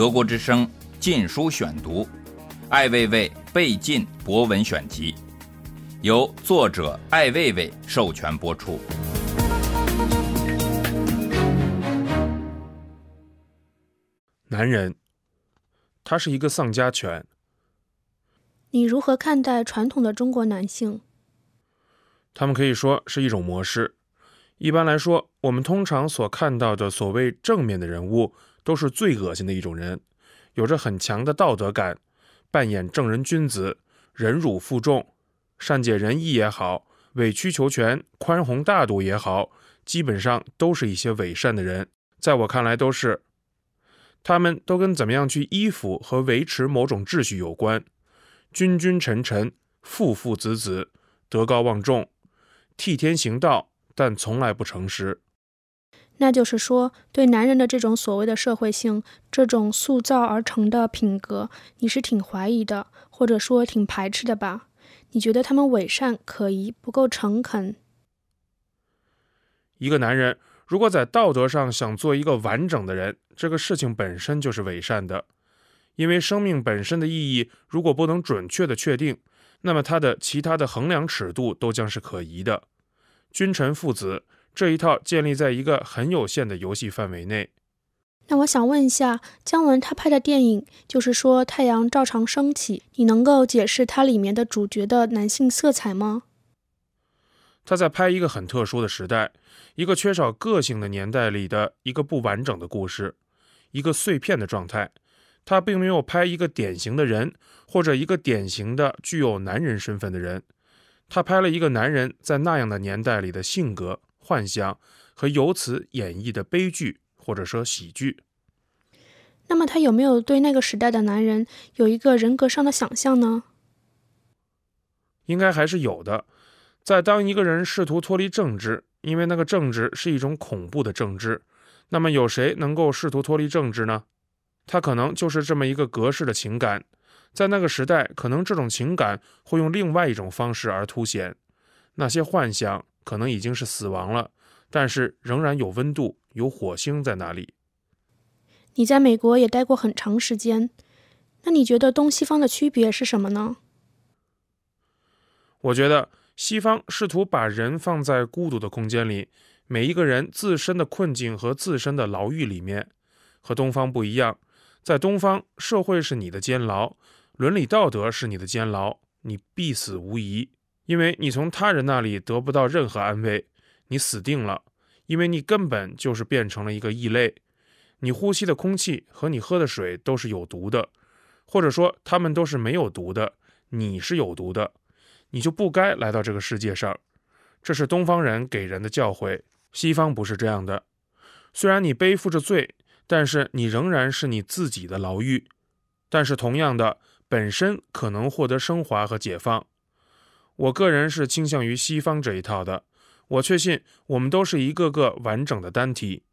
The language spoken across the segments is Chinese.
德国之声《禁书选读》，艾未未被禁博文选集，由作者艾未未授权播出。男人，他是一个丧家犬。你如何看待传统的中国男性？他们可以说是一种模式。一般来说，我们通常所看到的所谓正面的人物，都是最恶心的一种人，有着很强的道德感，扮演正人君子，忍辱负重，善解人意也好，委曲求全、宽宏大度也好，基本上都是一些伪善的人。在我看来，都是。他们都跟怎么样去依附和维持某种秩序有关，君君臣臣，父父子子，德高望重，替天行道，但从来不诚实。那就是说，对男人的这种所谓的社会性，这种塑造而成的品格，你是挺怀疑的，或者说挺排斥的吧？你觉得他们伪善可疑，不够诚恳？一个男人。如果在道德上想做一个完整的人，这个事情本身就是伪善的，因为生命本身的意义如果不能准确的确定，那么他的其他的衡量尺度都将是可疑的。君臣父子这一套建立在一个很有限的游戏范围内。那我想问一下，姜文他拍的电影就是说太阳照常升起，你能够解释它里面的主角的男性色彩吗？他在拍一个很特殊的时代，一个缺少个性的年代里的一个不完整的故事，一个碎片的状态。他并没有拍一个典型的人，或者一个典型的具有男人身份的人。他拍了一个男人在那样的年代里的性格、幻想和由此演绎的悲剧，或者说喜剧。那么他有没有对那个时代的男人有一个人格上的想象呢？应该还是有的。在当一个人试图脱离政治，因为那个政治是一种恐怖的政治，那么有谁能够试图脱离政治呢？他可能就是这么一个格式的情感，在那个时代，可能这种情感会用另外一种方式而凸显。那些幻想可能已经是死亡了，但是仍然有温度，有火星在那里。你在美国也待过很长时间，那你觉得东西方的区别是什么呢？我觉得。西方试图把人放在孤独的空间里，每一个人自身的困境和自身的牢狱里面，和东方不一样。在东方，社会是你的监牢，伦理道德是你的监牢，你必死无疑，因为你从他人那里得不到任何安慰，你死定了，因为你根本就是变成了一个异类，你呼吸的空气和你喝的水都是有毒的，或者说他们都是没有毒的，你是有毒的。你就不该来到这个世界上，这是东方人给人的教诲。西方不是这样的。虽然你背负着罪，但是你仍然是你自己的牢狱。但是同样的，本身可能获得升华和解放。我个人是倾向于西方这一套的。我确信我们都是一个个完整的单体。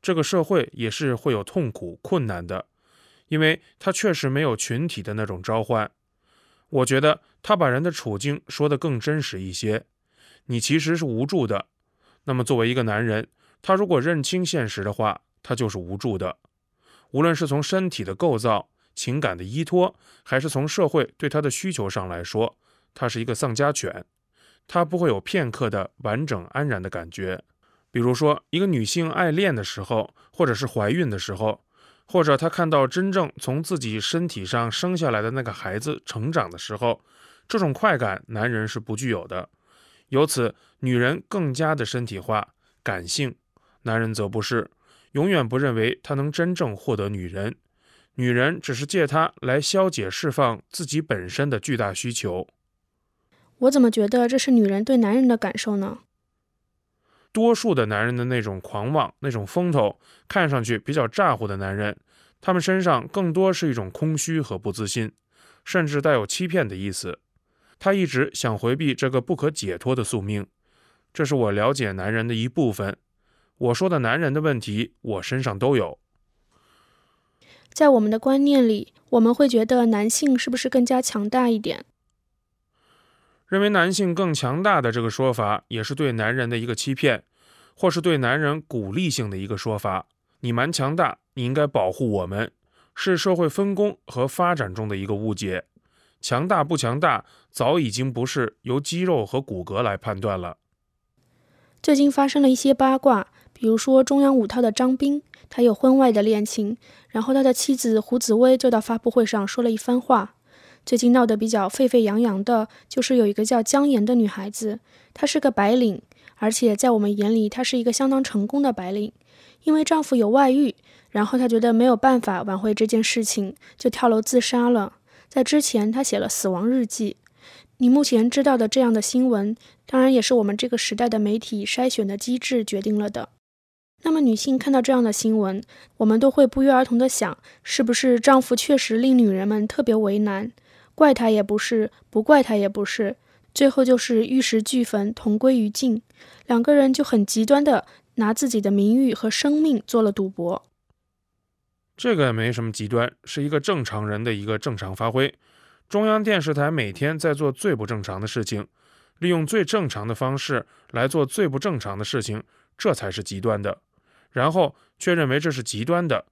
这个社会也是会有痛苦、困难的，因为它确实没有群体的那种召唤。我觉得他把人的处境说得更真实一些。你其实是无助的。那么作为一个男人，他如果认清现实的话，他就是无助的。无论是从身体的构造、情感的依托，还是从社会对他的需求上来说，他是一个丧家犬。他不会有片刻的完整安然的感觉。比如说，一个女性爱恋的时候，或者是怀孕的时候。或者他看到真正从自己身体上生下来的那个孩子成长的时候，这种快感男人是不具有的。由此，女人更加的身体化、感性，男人则不是，永远不认为他能真正获得女人。女人只是借他来消解、释放自己本身的巨大需求。我怎么觉得这是女人对男人的感受呢？多数的男人的那种狂妄、那种风头，看上去比较咋呼的男人，他们身上更多是一种空虚和不自信，甚至带有欺骗的意思。他一直想回避这个不可解脱的宿命，这是我了解男人的一部分。我说的男人的问题，我身上都有。在我们的观念里，我们会觉得男性是不是更加强大一点？认为男性更强大的这个说法，也是对男人的一个欺骗，或是对男人鼓励性的一个说法。你蛮强大，你应该保护我们。是社会分工和发展中的一个误解。强大不强大，早已经不是由肌肉和骨骼来判断了。最近发生了一些八卦，比如说中央五套的张斌，他有婚外的恋情，然后他的妻子胡紫薇就到发布会上说了一番话。最近闹得比较沸沸扬扬的，就是有一个叫姜妍的女孩子，她是个白领，而且在我们眼里，她是一个相当成功的白领。因为丈夫有外遇，然后她觉得没有办法挽回这件事情，就跳楼自杀了。在之前，她写了死亡日记。你目前知道的这样的新闻，当然也是我们这个时代的媒体筛选的机制决定了的。那么，女性看到这样的新闻，我们都会不约而同的想，是不是丈夫确实令女人们特别为难？怪他也不是，不怪他也不是，最后就是玉石俱焚，同归于尽。两个人就很极端的拿自己的名誉和生命做了赌博。这个也没什么极端，是一个正常人的一个正常发挥。中央电视台每天在做最不正常的事情，利用最正常的方式来做最不正常的事情，这才是极端的。然后却认为这是极端的，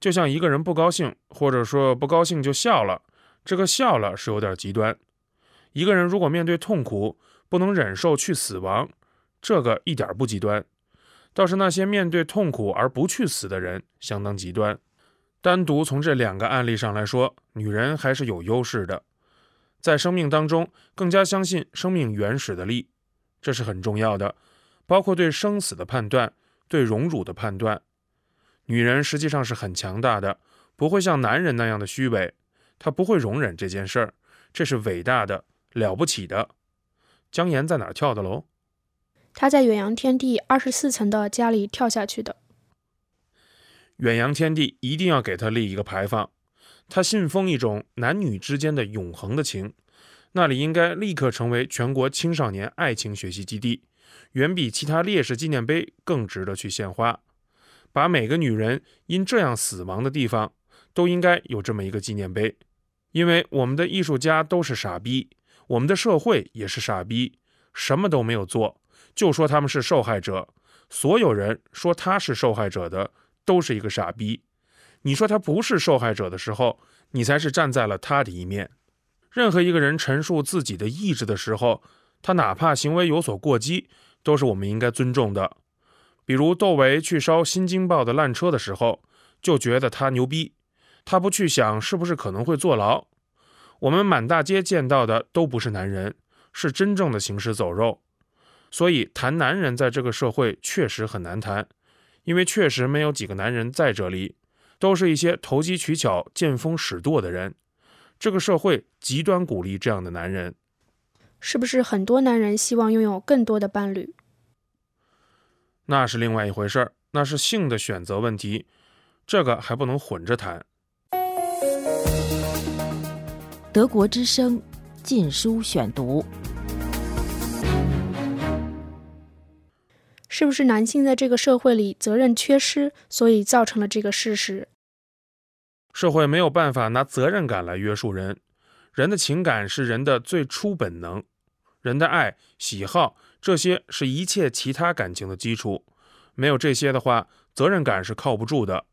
就像一个人不高兴，或者说不高兴就笑了。这个笑了是有点极端。一个人如果面对痛苦不能忍受去死亡，这个一点不极端。倒是那些面对痛苦而不去死的人相当极端。单独从这两个案例上来说，女人还是有优势的，在生命当中更加相信生命原始的力，这是很重要的。包括对生死的判断，对荣辱的判断，女人实际上是很强大的，不会像男人那样的虚伪。他不会容忍这件事儿，这是伟大的、了不起的。姜岩在哪儿跳的楼？他在远洋天地二十四层的家里跳下去的。远洋天地一定要给他立一个牌坊。他信奉一种男女之间的永恒的情，那里应该立刻成为全国青少年爱情学习基地，远比其他烈士纪念碑更值得去献花。把每个女人因这样死亡的地方。都应该有这么一个纪念碑，因为我们的艺术家都是傻逼，我们的社会也是傻逼，什么都没有做，就说他们是受害者。所有人说他是受害者的，都是一个傻逼。你说他不是受害者的时候，你才是站在了他的一面。任何一个人陈述自己的意志的时候，他哪怕行为有所过激，都是我们应该尊重的。比如窦唯去烧《新京报》的烂车的时候，就觉得他牛逼。他不去想是不是可能会坐牢。我们满大街见到的都不是男人，是真正的行尸走肉。所以谈男人在这个社会确实很难谈，因为确实没有几个男人在这里，都是一些投机取巧、见风使舵的人。这个社会极端鼓励这样的男人。是不是很多男人希望拥有更多的伴侣？那是另外一回事儿，那是性的选择问题，这个还不能混着谈。德国之声《禁书选读》：是不是男性在这个社会里责任缺失，所以造成了这个事实？社会没有办法拿责任感来约束人。人的情感是人的最初本能，人的爱、喜好，这些是一切其他感情的基础。没有这些的话，责任感是靠不住的。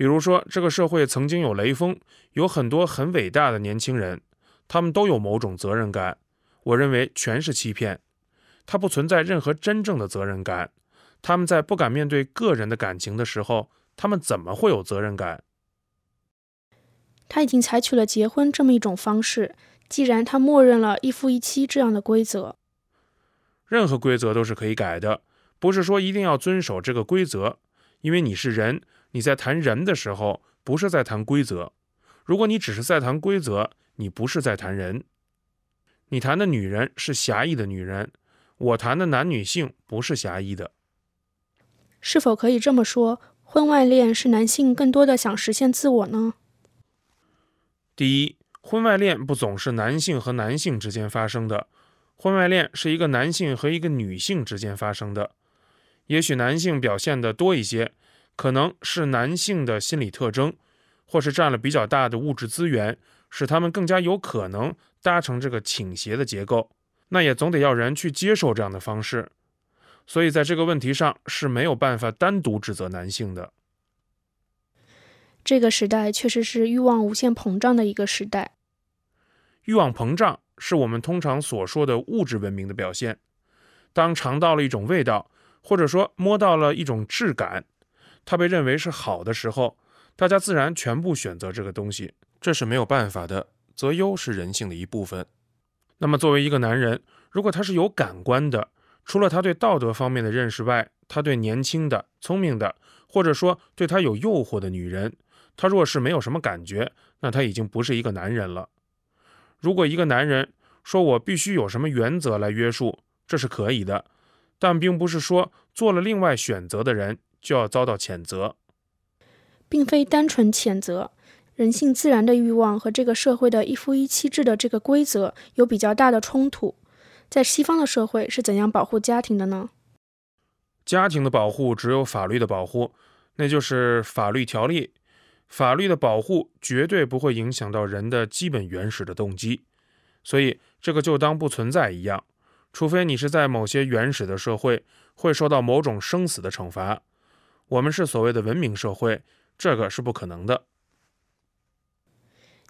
比如说，这个社会曾经有雷锋，有很多很伟大的年轻人，他们都有某种责任感。我认为全是欺骗，他不存在任何真正的责任感。他们在不敢面对个人的感情的时候，他们怎么会有责任感？他已经采取了结婚这么一种方式，既然他默认了一夫一妻这样的规则，任何规则都是可以改的，不是说一定要遵守这个规则，因为你是人。你在谈人的时候，不是在谈规则。如果你只是在谈规则，你不是在谈人。你谈的女人是狭义的女人，我谈的男女性不是狭义的。是否可以这么说，婚外恋是男性更多的想实现自我呢？第一，婚外恋不总是男性和男性之间发生的，婚外恋是一个男性和一个女性之间发生的。也许男性表现的多一些。可能是男性的心理特征，或是占了比较大的物质资源，使他们更加有可能搭成这个倾斜的结构。那也总得要人去接受这样的方式。所以在这个问题上是没有办法单独指责男性的。这个时代确实是欲望无限膨胀的一个时代。欲望膨胀是我们通常所说的物质文明的表现。当尝到了一种味道，或者说摸到了一种质感，它被认为是好的时候，大家自然全部选择这个东西。这是没有办法的，择优是人性的一部分。那么，作为一个男人，如果他是有感官的，除了他对道德方面的认识外，他对年轻的、聪明的，或者说对他有诱惑的女人，他若是没有什么感觉，那他已经不是一个男人了。如果一个男人说我必须有什么原则来约束，这是可以的，但并不是说做了另外选择的人就要遭到谴责，并非单纯谴责。人性自然的欲望和这个社会的一夫一妻制的这个规则有比较大的冲突。在西方的社会是怎样保护家庭的呢？家庭的保护只有法律的保护，那就是法律条例。法律的保护绝对不会影响到人的基本原始的动机，所以这个就当不存在一样。除非你是在某些原始的社会会受到某种生死的惩罚，我们是所谓的文明社会，这个是不可能的。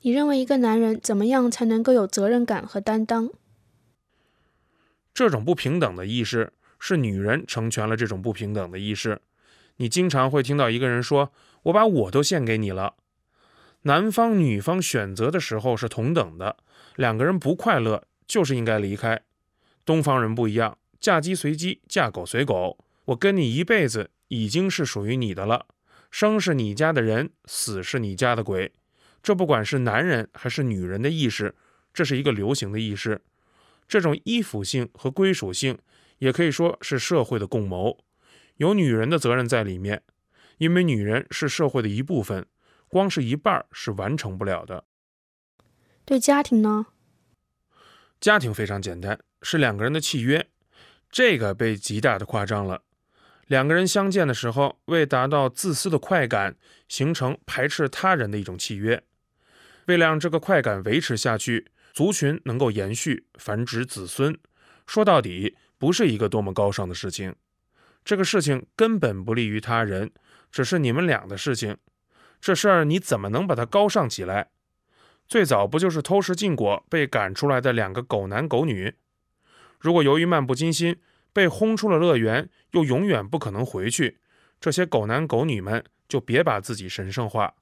你认为一个男人怎么样才能够有责任感和担当？这种不平等的意识是女人成全了这种不平等的意识。你经常会听到一个人说：“我把我都献给你了。”男方女方选择的时候是同等的，两个人不快乐就是应该离开。东方人不一样，嫁鸡随鸡，嫁狗随狗。我跟你一辈子已经是属于你的了，生是你家的人，死是你家的鬼。这不管是男人还是女人的意识，这是一个流行的意识。这种依附性和归属性，也可以说是社会的共谋，有女人的责任在里面，因为女人是社会的一部分，光是一半是完成不了的。对家庭呢？家庭非常简单，是两个人的契约，这个被极大的夸张了。两个人相见的时候，为达到自私的快感，形成排斥他人的一种契约。为了让这个快感维持下去，族群能够延续、繁殖子孙，说到底不是一个多么高尚的事情。这个事情根本不利于他人，只是你们俩的事情。这事儿你怎么能把它高尚起来？最早不就是偷食禁果被赶出来的两个狗男狗女？如果由于漫不经心被轰出了乐园，又永远不可能回去，这些狗男狗女们就别把自己神圣化。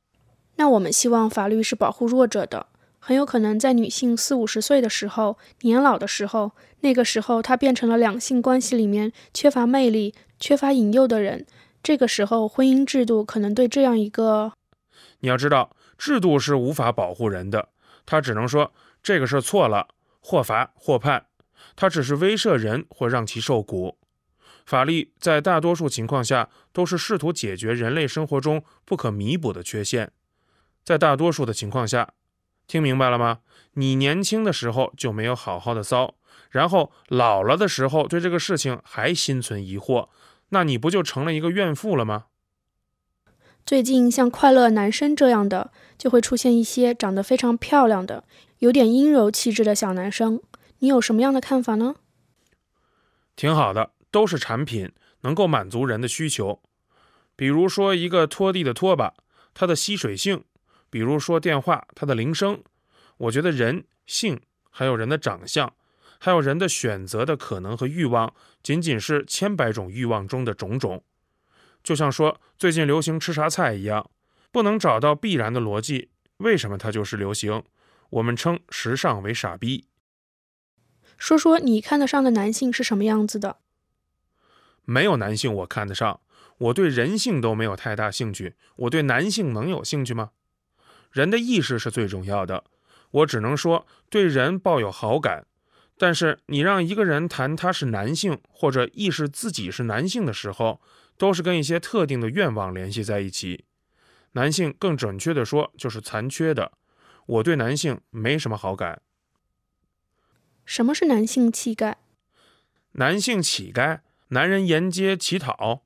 那我们希望法律是保护弱者的，很有可能在女性四五十岁的时候、年老的时候，那个时候她变成了两性关系里面缺乏魅力、缺乏引诱的人。这个时候，婚姻制度可能对这样一个……你要知道，制度是无法保护人的，他只能说这个事错了，或罚或判，他只是威慑人或让其受苦。法律在大多数情况下都是试图解决人类生活中不可弥补的缺陷。在大多数的情况下，听明白了吗？你年轻的时候就没有好好的骚，然后老了的时候对这个事情还心存疑惑，那你不就成了一个怨妇了吗？最近像快乐男生这样的，就会出现一些长得非常漂亮的、有点阴柔气质的小男生，你有什么样的看法呢？挺好的，都是产品，能够满足人的需求。比如说一个拖地的拖把，它的吸水性。比如说电话，它的铃声，我觉得人性，还有人的长相，还有人的选择的可能和欲望，仅仅是千百种欲望中的种种。就像说最近流行吃啥菜一样，不能找到必然的逻辑，为什么它就是流行？我们称时尚为傻逼。说说你看得上的男性是什么样子的？没有男性我看得上，我对人性都没有太大兴趣，我对男性能有兴趣吗？人的意识是最重要的，我只能说对人抱有好感。但是你让一个人谈他是男性或者意识自己是男性的时候，都是跟一些特定的愿望联系在一起。男性更准确的说就是残缺的。我对男性没什么好感。什么是男性乞丐？男性乞丐，男人沿街乞讨。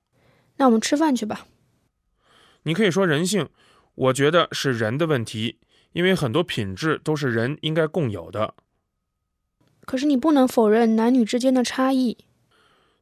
那我们吃饭去吧。你可以说人性。我觉得是人的问题，因为很多品质都是人应该共有的。可是你不能否认男女之间的差异。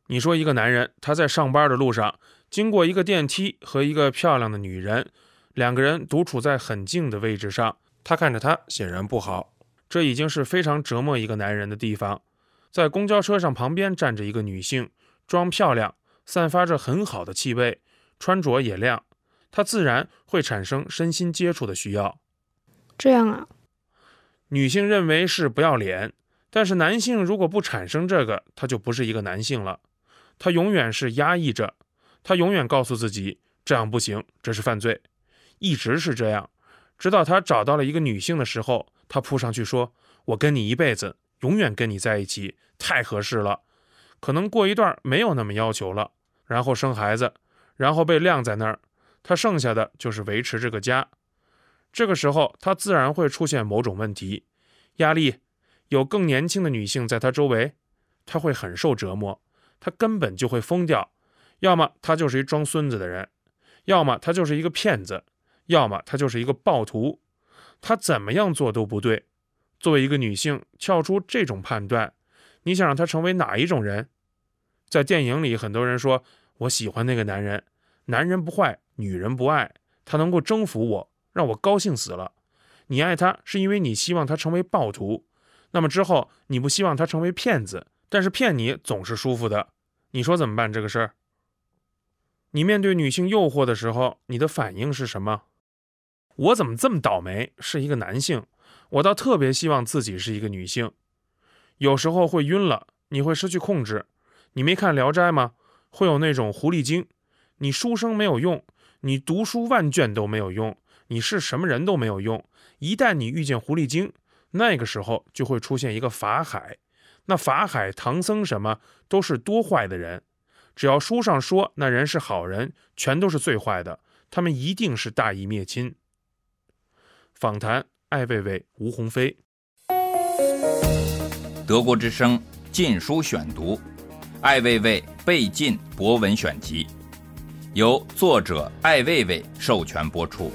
你说一个男人他在上班的路上经过一个电梯和一个漂亮的女人，两个人独处在很近的位置上，他看着她显然不好。这已经是非常折磨一个男人的地方。在公交车上旁边站着一个女性，装漂亮，散发着很好的气味，穿着也亮，他自然会产生身心接触的需要。这样啊，女性认为是不要脸，但是男性如果不产生这个，他就不是一个男性了。他永远是压抑着，他永远告诉自己这样不行，这是犯罪，一直是这样，直到他找到了一个女性的时候。他扑上去说：“我跟你一辈子，永远跟你在一起，太合适了。可能过一段没有那么要求了，然后生孩子，然后被晾在那儿，他剩下的就是维持这个家。这个时候，他自然会出现某种问题，压力，有更年轻的女性在他周围，他会很受折磨，他根本就会疯掉。要么他就是一装孙子的人，要么他就是一个骗子，要么他就是一个暴徒。”她怎么样做都不对。作为一个女性，跳出这种判断，你想让她成为哪一种人？在电影里，很多人说我喜欢那个男人，男人不坏，女人不爱，他能够征服我，让我高兴死了。你爱他是因为你希望他成为暴徒，那么之后你不希望他成为骗子，但是骗你总是舒服的。你说怎么办这个事儿？你面对女性诱惑的时候，你的反应是什么？我怎么这么倒霉？是一个男性，我倒特别希望自己是一个女性。有时候会晕了，你会失去控制。你没看《聊斋》吗？会有那种狐狸精。你书生没有用，你读书万卷都没有用，你是什么人都没有用。一旦你遇见狐狸精，那个时候就会出现一个法海。那法海、唐僧什么都是多坏的人。只要书上说那人是好人，全都是最坏的。他们一定是大义灭亲。访谈：艾未未、吴鸿飞。德国之声《禁书选读》，艾未未被禁博文选集，由作者艾未未授权播出。